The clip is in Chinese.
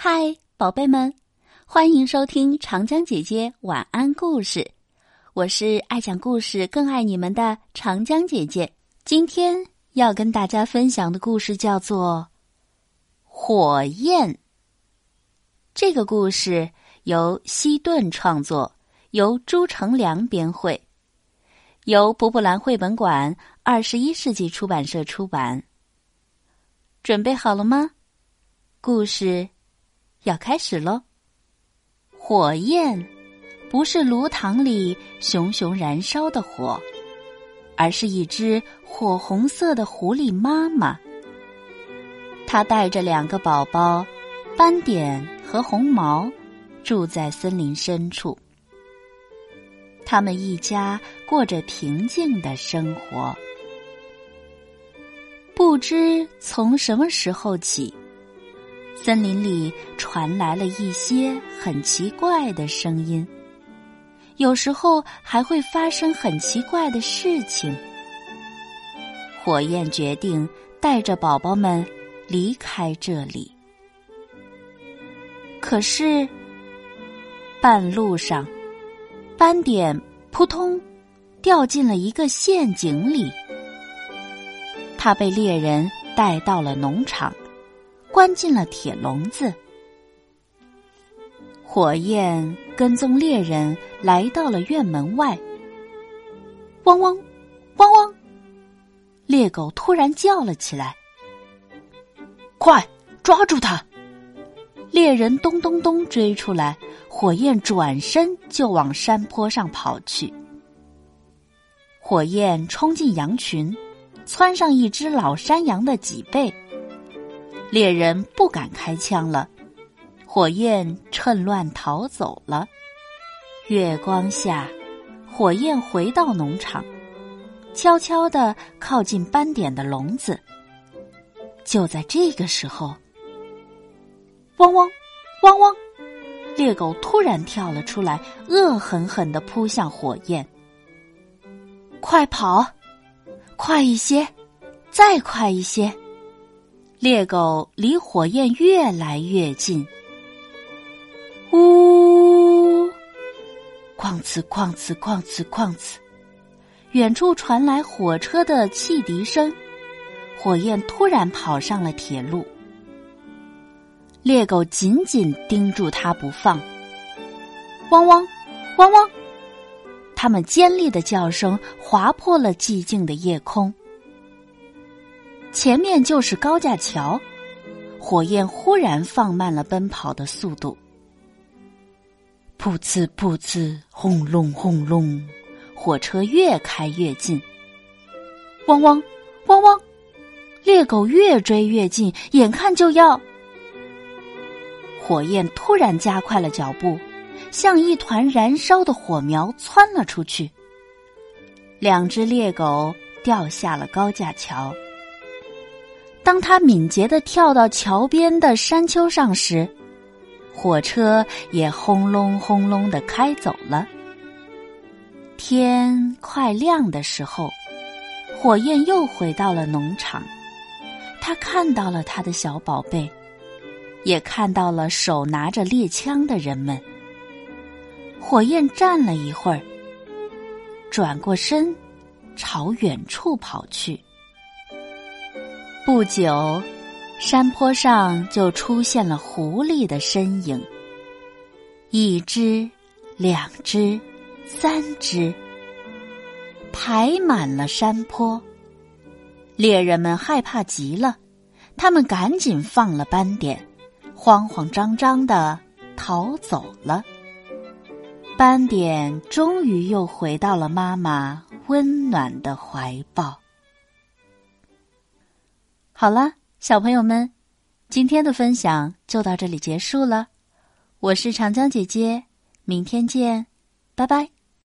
嗨，宝贝们，欢迎收听长江姐姐晚安故事。我是爱讲故事、更爱你们的长江姐姐。今天要跟大家分享的故事叫做《火焰》。这个故事由西顿创作，由朱成良编绘，由博布兰绘本馆二十一世纪出版社出版。准备好了吗？故事。要开始喽！火焰不是炉膛里熊熊燃烧的火，而是一只火红色的狐狸妈妈。它带着两个宝宝斑点和红毛，住在森林深处。他们一家过着平静的生活。不知从什么时候起。森林里传来了一些很奇怪的声音，有时候还会发生很奇怪的事情。火焰决定带着宝宝们离开这里，可是半路上，斑点扑通掉进了一个陷阱里，他被猎人带到了农场。关进了铁笼子。火焰跟踪猎人来到了院门外。汪汪，汪汪！猎狗突然叫了起来：“快抓住它！”猎人咚咚咚追出来，火焰转身就往山坡上跑去。火焰冲进羊群，窜上一只老山羊的脊背。猎人不敢开枪了，火焰趁乱逃走了。月光下，火焰回到农场，悄悄的靠近斑点的笼子。就在这个时候，汪汪，汪汪！猎狗突然跳了出来，恶狠狠的扑向火焰。快跑，快一些，再快一些！猎狗离火焰越来越近，呜！哐哧哐哧哐哧哐哧，远处传来火车的汽笛声。火焰突然跑上了铁路，猎狗紧紧盯住它不放。汪汪，汪汪！它们尖利的叫声划破了寂静的夜空。前面就是高架桥，火焰忽然放慢了奔跑的速度。噗呲噗呲，轰隆轰隆，火车越开越近。汪汪汪汪，猎狗越追越近，眼看就要……火焰突然加快了脚步，像一团燃烧的火苗窜了出去。两只猎狗掉下了高架桥。当他敏捷的跳到桥边的山丘上时，火车也轰隆轰隆的开走了。天快亮的时候，火焰又回到了农场。他看到了他的小宝贝，也看到了手拿着猎枪的人们。火焰站了一会儿，转过身，朝远处跑去。不久，山坡上就出现了狐狸的身影。一只，两只，三只，排满了山坡。猎人们害怕极了，他们赶紧放了斑点，慌慌张张的逃走了。斑点终于又回到了妈妈温暖的怀抱。好了，小朋友们，今天的分享就到这里结束了。我是长江姐姐，明天见，拜拜。